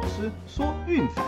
老师说运彩，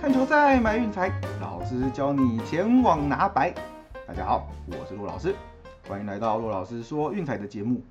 看球赛买运彩，老师教你前往拿白。大家好，我是陆老师，欢迎来到陆老师说运彩的节目。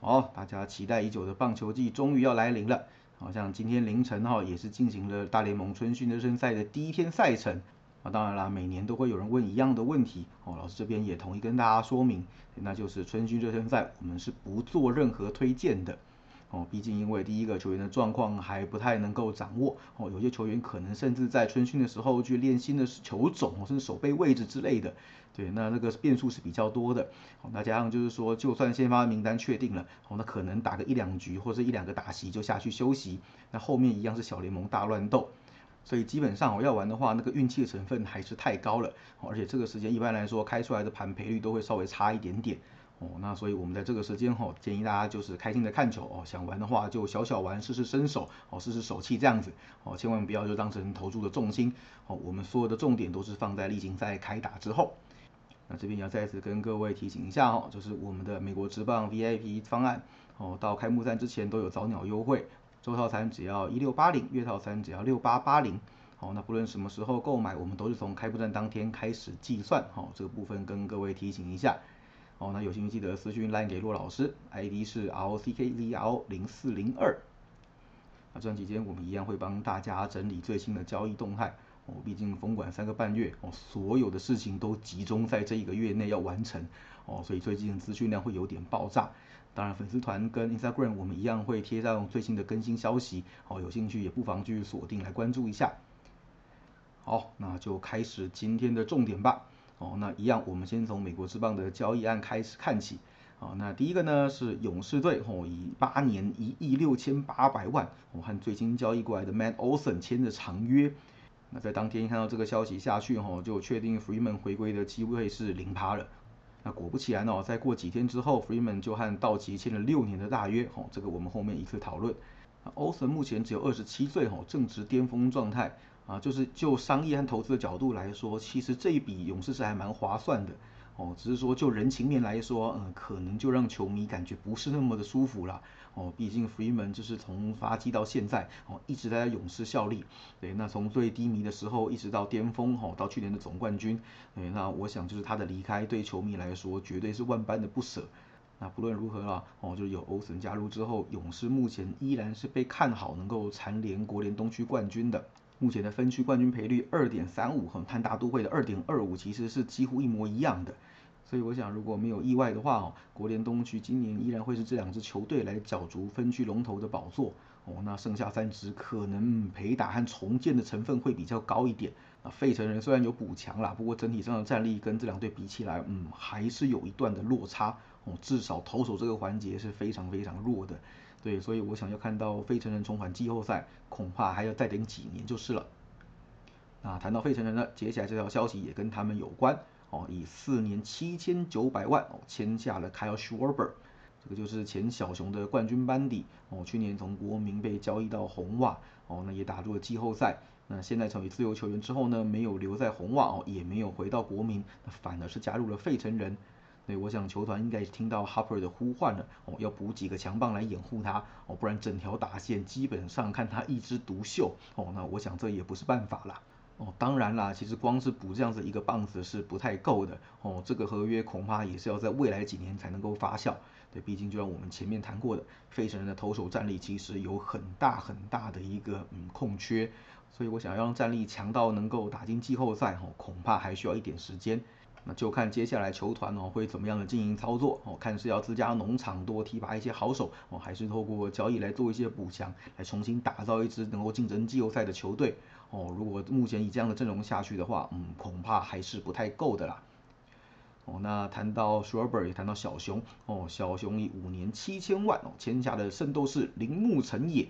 好，大家期待已久的棒球季终于要来临了。好像今天凌晨哈也是进行了大联盟春训热身赛的第一天赛程。啊，当然啦，每年都会有人问一样的问题，哦，老师这边也统一跟大家说明，那就是春训热身赛我们是不做任何推荐的，哦，毕竟因为第一个球员的状况还不太能够掌握，哦，有些球员可能甚至在春训的时候去练新的球种，甚至手背位置之类的，对，那那个变数是比较多的，哦，那加上就是说，就算先发名单确定了，哦，那可能打个一两局或者一两个打席就下去休息，那后面一样是小联盟大乱斗。所以基本上我要玩的话，那个运气的成分还是太高了，而且这个时间一般来说开出来的盘赔率都会稍微差一点点，哦，那所以我们在这个时间哈，建议大家就是开心的看球哦，想玩的话就小小玩，试试身手哦，试试手气这样子哦，千万不要就当成投注的重心哦，我们所有的重点都是放在例行赛开打之后。那这边也要再次跟各位提醒一下哦，就是我们的美国职棒 VIP 方案哦，到开幕战之前都有早鸟优惠。周套餐只要一六八零，月套餐只要六八八零。好，那不论什么时候购买，我们都是从开播站当天开始计算。好，这个部分跟各位提醒一下。好，那有兴趣记得私讯 line 给骆老师，ID 是 R O C K Z L 零四零二。那这段期间我们一样会帮大家整理最新的交易动态。哦，毕竟封管三个半月，哦，所有的事情都集中在这一个月内要完成。哦，所以最近资讯量会有点爆炸。当然，粉丝团跟 Instagram 我们一样会贴上最新的更新消息，好，有兴趣也不妨去锁定来关注一下。好，那就开始今天的重点吧。哦，那一样，我们先从美国之棒的交易案开始看起。好，那第一个呢是勇士队，哦，以八年一亿六千八百万，我和最新交易过来的 Matt Olson 签的长约。那在当天看到这个消息下去，哈，就确定 Freeman 回归的机会是零趴了。那果不其然哦，再过几天之后，Freeman 就和道奇签了六年的大约，哦，这个我们后面一次讨论。欧森目前只有二十七岁，哦，正值巅峰状态，啊，就是就商业和投资的角度来说，其实这一笔勇士是还蛮划算的。哦，只是说就人情面来说，嗯，可能就让球迷感觉不是那么的舒服了。哦，毕竟 Freeman 就是从发迹到现在，哦，一直在勇士效力。对，那从最低迷的时候一直到巅峰，哦，到去年的总冠军。对，那我想就是他的离开对球迷来说绝对是万般的不舍。那不论如何啦，哦，就有欧森加入之后，勇士目前依然是被看好能够蝉联国联东区冠军的。目前的分区冠军赔率二点三五和潘大都会的二点二五其实是几乎一模一样的。所以我想，如果没有意外的话哦，国联东区今年依然会是这两支球队来角逐分区龙头的宝座哦。那剩下三支可能陪打和重建的成分会比较高一点。那费城人虽然有补强啦，不过整体上的战力跟这两队比起来，嗯，还是有一段的落差哦。至少投手这个环节是非常非常弱的。对，所以我想要看到费城人重返季后赛，恐怕还要再等几年就是了。那谈到费城人呢，接下来这条消息也跟他们有关。哦，以四年七千九百万哦签下了 Kyle Schwarber，这个就是前小熊的冠军班底哦，去年从国民被交易到红袜哦，那也打入了季后赛。那现在成为自由球员之后呢，没有留在红袜哦，也没有回到国民，反而是加入了费城人。对，我想球团应该听到 Harper 的呼唤了哦，要补几个强棒来掩护他哦，不然整条打线基本上看他一枝独秀哦，那我想这也不是办法了。哦，当然啦，其实光是补这样子一个棒子是不太够的哦。这个合约恐怕也是要在未来几年才能够发酵。对，毕竟就像我们前面谈过的，费城人的投手战力其实有很大很大的一个嗯空缺，所以我想要让战力强到能够打进季后赛哦，恐怕还需要一点时间。那就看接下来球团哦会怎么样的经营操作哦，看是要自家农场多提拔一些好手哦，还是透过交易来做一些补强，来重新打造一支能够竞争季后赛的球队哦。如果目前以这样的阵容下去的话，嗯，恐怕还是不太够的啦。哦，那谈到 s h r b e r 也谈到小熊哦，小熊以五年七千万哦签下的圣斗士铃木成也，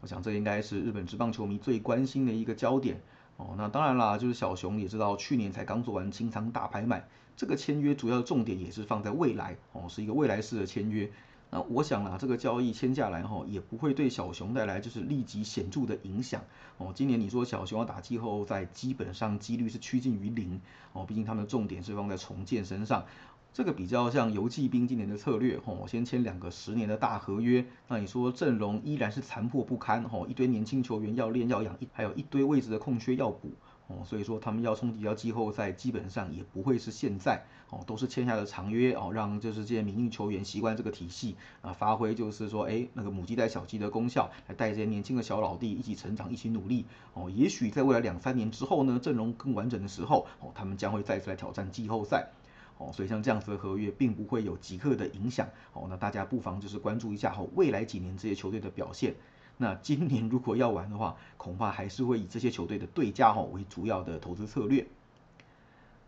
我想这应该是日本职棒球迷最关心的一个焦点。哦，那当然啦，就是小熊也知道，去年才刚做完清仓大拍卖，这个签约主要的重点也是放在未来，哦，是一个未来式的签约，那我想啊，这个交易签下来哈，也不会对小熊带来就是立即显著的影响哦。今年你说小熊要打季后赛，基本上几率是趋近于零哦，毕竟他们的重点是放在重建身上。这个比较像游击兵今年的策略吼，先签两个十年的大合约。那你说阵容依然是残破不堪吼，一堆年轻球员要练要养，一还有一堆位置的空缺要补。哦，所以说他们要冲击到季后赛，基本上也不会是现在哦，都是签下的长约哦，让就是这些民营球员习惯这个体系啊，发挥就是说，哎，那个母鸡带小鸡的功效，来带这些年轻的小老弟一起成长，一起努力哦。也许在未来两三年之后呢，阵容更完整的时候哦，他们将会再次来挑战季后赛哦。所以像这样子的合约，并不会有即刻的影响哦。那大家不妨就是关注一下哦，未来几年这些球队的表现。那今年如果要玩的话，恐怕还是会以这些球队的对家哈为主要的投资策略。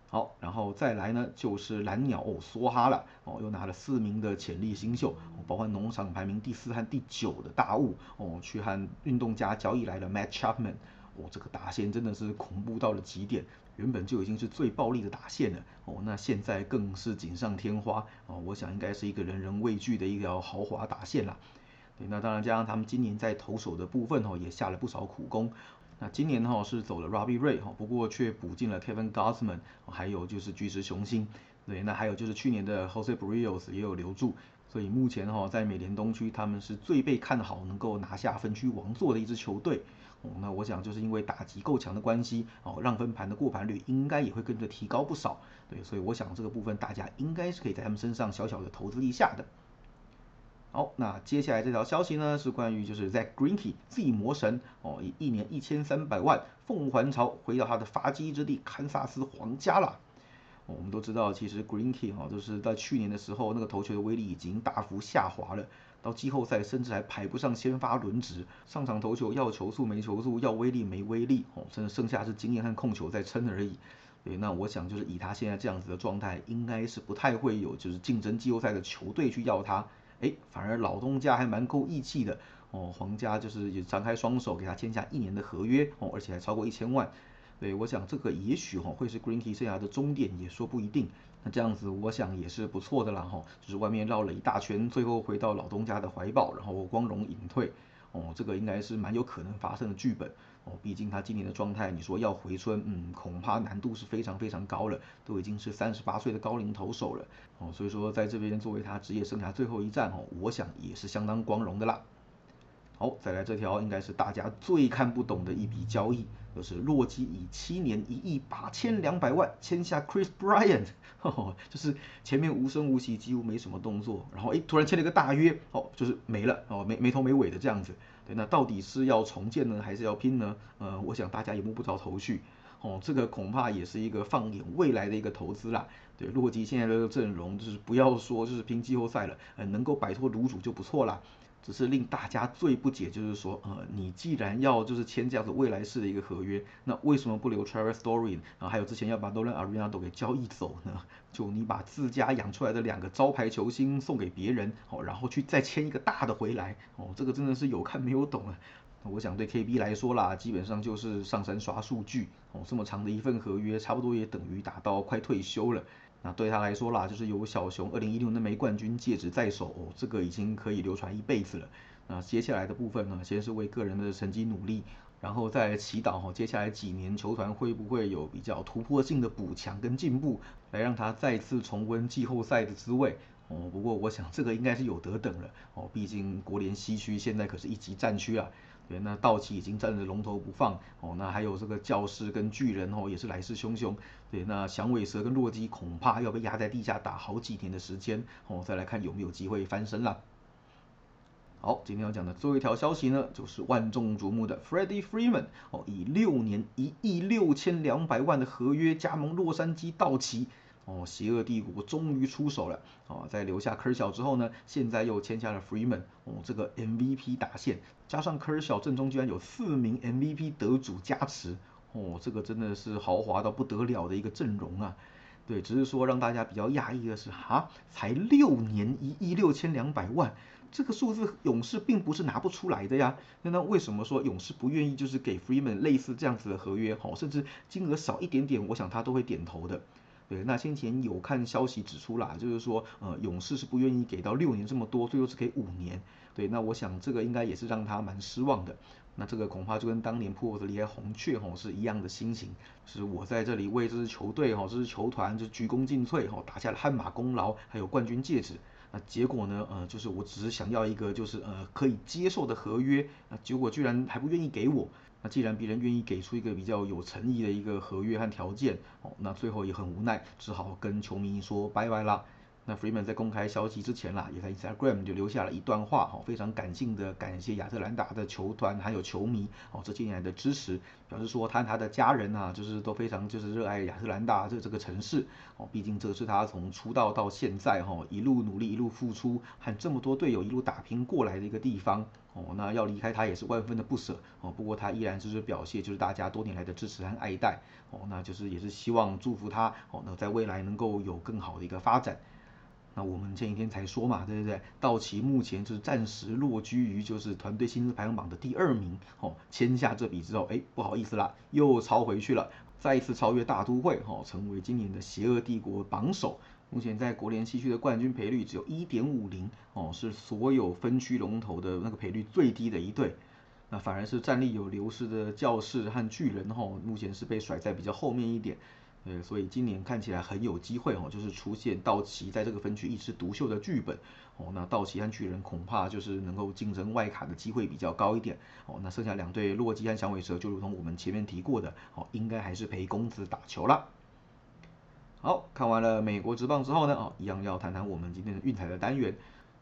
好，然后再来呢，就是蓝鸟哦，梭哈了。哦，又拿了四名的潜力新秀，包括农场排名第四和第九的大物哦，去和运动家交易来了 Matt Chapman 哦，这个打线真的是恐怖到了极点，原本就已经是最暴力的打线了。哦，那现在更是锦上添花。哦，我想应该是一个人人畏惧的一条豪华打线啦。那当然，加上他们今年在投手的部分哈，也下了不少苦功。那今年哈是走了 Robbie Ray 哈，不过却补进了 Kevin Gausman，还有就是巨石雄心。对，那还有就是去年的 Jose Brios 也有留住。所以目前哈在美联东区，他们是最被看好能够拿下分区王座的一支球队。那我想就是因为打击够强的关系，哦，让分盘的过盘率应该也会跟着提高不少。对，所以我想这个部分大家应该是可以在他们身上小小的投资一下的。好，那接下来这条消息呢，是关于就是 Zach Greinke Z 魔神哦，以一年一千三百万凤还巢，回到他的发迹之地堪萨斯皇家了。我们都知道，其实 Greinke 哈，就是在去年的时候，那个投球的威力已经大幅下滑了，到季后赛甚至还排不上先发轮值，上场投球要球速没球速，要威力没威力哦，甚至剩下是经验和控球在撑而已。对，那我想就是以他现在这样子的状态，应该是不太会有就是竞争季后赛的球队去要他。哎，反而老东家还蛮够义气的哦，皇家就是也张开双手给他签下一年的合约哦，而且还超过一千万。对，我想这个也许哈会是 Greenkey 生涯的终点，也说不一定。那这样子我想也是不错的啦哈，就是外面绕了一大圈，最后回到老东家的怀抱，然后光荣隐退。哦，这个应该是蛮有可能发生的剧本哦，毕竟他今年的状态，你说要回春，嗯，恐怕难度是非常非常高了，都已经是三十八岁的高龄投手了哦，所以说在这边作为他职业生涯最后一战哦，我想也是相当光荣的啦。好，再来这条应该是大家最看不懂的一笔交易，就是洛基以七年一亿八千两百万签下 Chris Bryant，就是前面无声无息，几乎没什么动作，然后哎突然签了一个大约，哦就是没了，哦没没头没尾的这样子，对，那到底是要重建呢，还是要拼呢？呃，我想大家也摸不着头绪，哦，这个恐怕也是一个放眼未来的一个投资啦。对，洛基现在的阵容就是不要说就是拼季后赛了，呃，能够摆脱卤煮就不错啦。只是令大家最不解，就是说，呃，你既然要就是签这样子未来式的一个合约，那为什么不留 Travis Story 啊？还有之前要把 Nolan Arenado 给交易走呢？就你把自家养出来的两个招牌球星送给别人，哦，然后去再签一个大的回来，哦，这个真的是有看没有懂啊。我想对 KB 来说啦，基本上就是上山刷数据，哦，这么长的一份合约，差不多也等于打到快退休了。那对他来说啦，就是有小熊二零一六那枚冠军戒指在手，哦，这个已经可以流传一辈子了。那接下来的部分呢，先是为个人的成绩努力，然后再祈祷哈，接下来几年球团会不会有比较突破性的补强跟进步，来让他再次重温季后赛的滋味。哦，不过我想这个应该是有得等了。哦，毕竟国联西区现在可是一级战区啊。对，那道奇已经站着龙头不放哦，那还有这个教师跟巨人哦，也是来势汹汹。对，那响尾蛇跟洛基恐怕要被压在地下打好几年的时间哦，再来看有没有机会翻身了。好，今天要讲的最后一条消息呢，就是万众瞩目的 Freddie Freeman 哦，以六年一亿六千两百万的合约加盟洛杉矶道奇。哦，邪恶帝国终于出手了哦，在留下科尔小之后呢，现在又签下了 Freeman 哦，这个 MVP 打线，加上科尔小阵中居然有四名 MVP 得主加持哦，这个真的是豪华到不得了的一个阵容啊。对，只是说让大家比较讶异的是，哈，才六年一亿六千两百万，这个数字勇士并不是拿不出来的呀。那那为什么说勇士不愿意就是给 Freeman 类似这样子的合约？哦，甚至金额少一点点，我想他都会点头的。对，那先前有看消息指出啦，就是说，呃，勇士是不愿意给到六年这么多，最多只给五年。对，那我想这个应该也是让他蛮失望的。那这个恐怕就跟当年普沃斯离开红雀吼是一样的心情，是我在这里为这支球队吼，这支球团就鞠躬尽瘁吼，打下了汗马功劳，还有冠军戒指。那结果呢，呃，就是我只是想要一个就是呃可以接受的合约，那结果居然还不愿意给我。那既然别人愿意给出一个比较有诚意的一个合约和条件，哦，那最后也很无奈，只好跟球迷说拜拜啦。那 Freeman 在公开消息之前啦，也在 Instagram 就留下了一段话，哈，非常感性的感谢亚特兰大的球团还有球迷，哦，这些年来的支持，表示说他和他的家人啊，就是都非常就是热爱亚特兰大这这个城市，哦，毕竟这是他从出道到现在哈，一路努力一路付出，和这么多队友一路打拼过来的一个地方，哦，那要离开他也是万分的不舍，哦，不过他依然就是表现就是大家多年来的支持和爱戴，哦，那就是也是希望祝福他，哦，那在未来能够有更好的一个发展。那我们前几天才说嘛，对不对？道奇目前就是暂时落居于就是团队薪资排行榜的第二名，哦，签下这笔之后，哎，不好意思啦，又超回去了，再一次超越大都会，哦，成为今年的邪恶帝国榜首。目前在国联西区的冠军赔率只有一点五零，哦，是所有分区龙头的那个赔率最低的一队。那反而是战力有流失的教士和巨人，吼，目前是被甩在比较后面一点。呃，所以今年看起来很有机会哦，就是出现道奇在这个分区一枝独秀的剧本哦。那道奇和巨人恐怕就是能够竞争外卡的机会比较高一点哦。那剩下两队洛基和响尾蛇，就如同我们前面提过的哦，应该还是陪公子打球了。好看完了美国职棒之后呢，哦，一样要谈谈我们今天的运彩的单元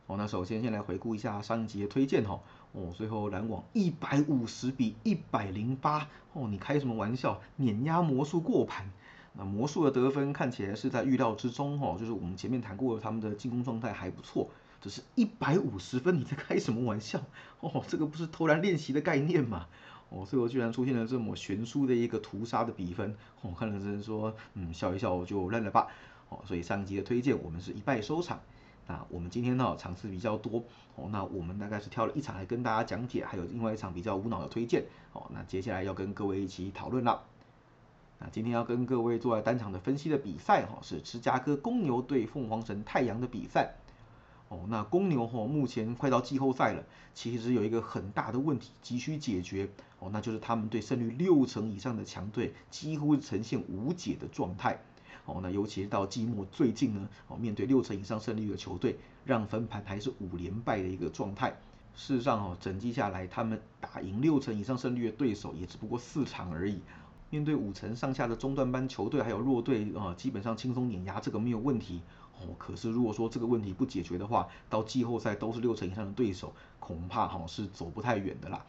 哦。那首先先来回顾一下上一集的推荐哈哦，最后篮网一百五十比一百零八哦，你开什么玩笑？碾压魔术过盘。那魔术的得分看起来是在预料之中哈，就是我们前面谈过他们的进攻状态还不错，只是一百五十分，你在开什么玩笑哦？这个不是投篮练习的概念嘛？哦，最后居然出现了这么悬殊的一个屠杀的比分，我看了只能说，嗯，笑一笑就认了吧。哦，所以上集的推荐我们是一败收场。那我们今天呢场次比较多，哦，那我们大概是挑了一场来跟大家讲解，还有另外一场比较无脑的推荐。哦，那接下来要跟各位一起讨论了。那今天要跟各位做单场的分析的比赛哈，是芝加哥公牛对凤凰城太阳的比赛。哦，那公牛哈目前快到季后赛了，其实有一个很大的问题急需解决哦，那就是他们对胜率六成以上的强队几乎呈现无解的状态。哦，那尤其是到季末最近呢，哦面对六成以上胜率的球队，让分盘还是五连败的一个状态。事实上哦，整季下来他们打赢六成以上胜率的对手也只不过四场而已。面对五成上下的中段班球队还有弱队啊，基本上轻松碾压这个没有问题哦。可是如果说这个问题不解决的话，到季后赛都是六成以上的对手，恐怕哈是走不太远的啦。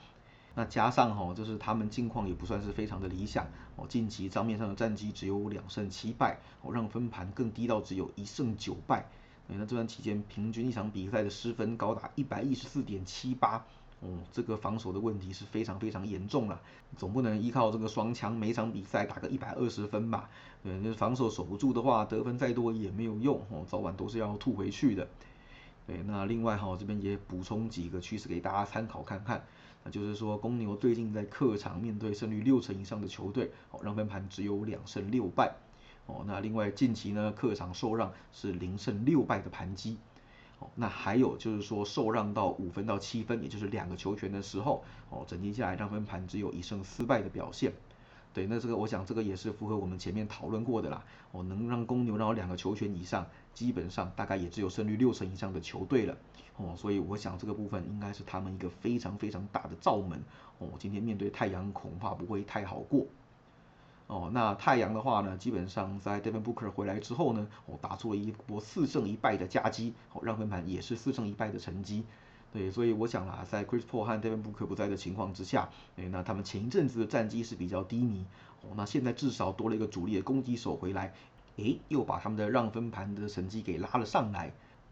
那加上哈，就是他们近况也不算是非常的理想哦，近期账面上的战绩只有两胜七败哦，让分盘更低到只有一胜九败。那这段期间平均一场比赛的失分高达一百一十四点七八。哦，这个防守的问题是非常非常严重了，总不能依靠这个双枪每场比赛打个一百二十分吧？对，那防守守不住的话，得分再多也没有用，哦，早晚都是要吐回去的。对，那另外哈，这边也补充几个趋势给大家参考看看，那就是说公牛最近在客场面对胜率六成以上的球队，哦，让分盘只有两胜六败，哦，那另外近期呢，客场受让是零胜六败的盘击。那还有就是说受让到五分到七分，也就是两个球权的时候，哦，整体下来让分盘只有一胜四败的表现。对，那这个我想这个也是符合我们前面讨论过的啦。哦，能让公牛让两个球权以上，基本上大概也只有胜率六成以上的球队了。哦，所以我想这个部分应该是他们一个非常非常大的罩门。哦，今天面对太阳恐怕不会太好过。哦，那太阳的话呢，基本上在 Devin Booker 回来之后呢，哦，打出了一波四胜一败的佳绩，哦，让分盘也是四胜一败的成绩。对，所以我想啦，在 Chris Paul 和 Devin Booker 不在的情况之下，哎，那他们前一阵子的战绩是比较低迷，哦，那现在至少多了一个主力的攻击手回来，哎，又把他们的让分盘的成绩给拉了上来。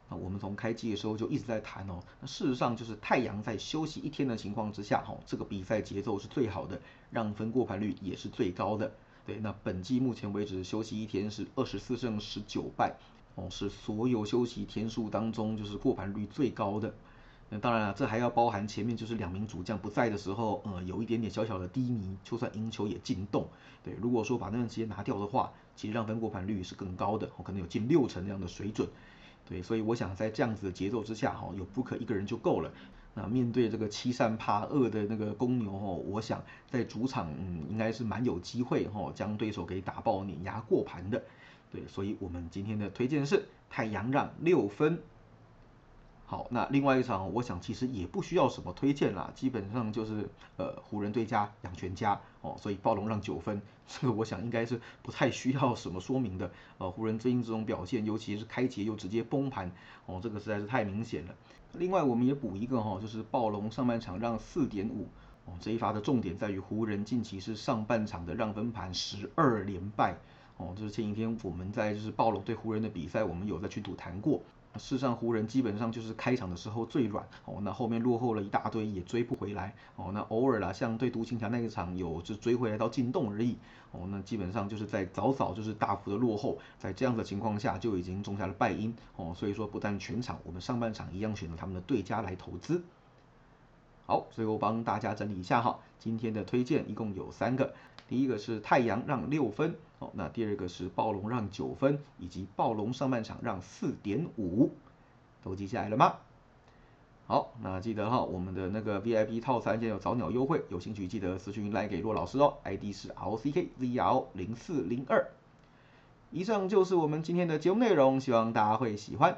那我们从开机的时候就一直在谈哦，那事实上就是太阳在休息一天的情况之下，哈，这个比赛节奏是最好的，让分过盘率也是最高的。对，那本季目前为止休息一天是二十四胜十九败，哦，是所有休息天数当中就是过盘率最高的。那当然了，这还要包含前面就是两名主将不在的时候，呃，有一点点小小的低迷，就算赢球也进洞。对，如果说把那段时间拿掉的话，其实让分过盘率是更高的，可能有近六成那样的水准。对，所以我想在这样子的节奏之下，哈，有布克一个人就够了。那面对这个欺善怕恶的那个公牛，哦，我想在主场，嗯，应该是蛮有机会，哦，将对手给打爆碾压过盘的。对，所以我们今天的推荐是太阳让六分。好，那另外一场，我想其实也不需要什么推荐啦，基本上就是呃湖人对家养全家哦，所以暴龙让九分，这个我想应该是不太需要什么说明的。呃，湖人最近这种表现，尤其是开节又直接崩盘哦，这个实在是太明显了。另外我们也补一个哈，就是暴龙上半场让四点五哦，这一发的重点在于湖人近期是上半场的让分盘十二连败哦，就是前几天我们在就是暴龙对湖人的比赛，我们有在群组谈过。事实上，湖人基本上就是开场的时候最软哦，那后面落后了一大堆也追不回来哦，那偶尔啦，像对独行侠那一场有就追回来到进洞而已哦，那基本上就是在早早就是大幅的落后，在这样的情况下就已经种下了败因哦，所以说不但全场我们上半场一样选择他们的对家来投资。好，最后帮大家整理一下哈，今天的推荐一共有三个。第一个是太阳让六分，哦，那第二个是暴龙让九分，以及暴龙上半场让四点五，都记下来了吗？好，那记得哈，我们的那个 VIP 套餐现在有早鸟优惠，有兴趣记得私讯来给骆老师哦，ID 是 LCKZR 零四零二。以上就是我们今天的节目内容，希望大家会喜欢，